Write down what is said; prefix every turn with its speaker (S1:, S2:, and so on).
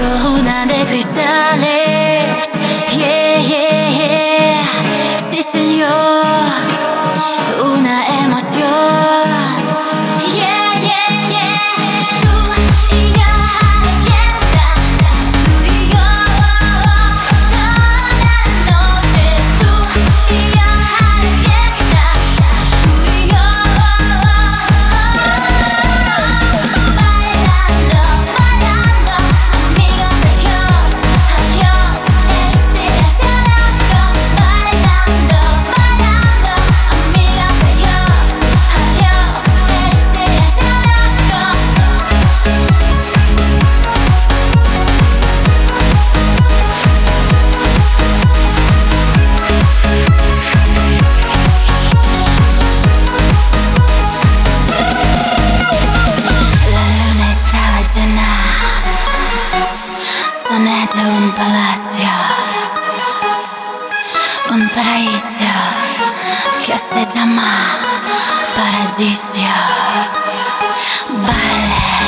S1: Go down the crystals, yeah. Paraíso que se llama Paradiso. Vale.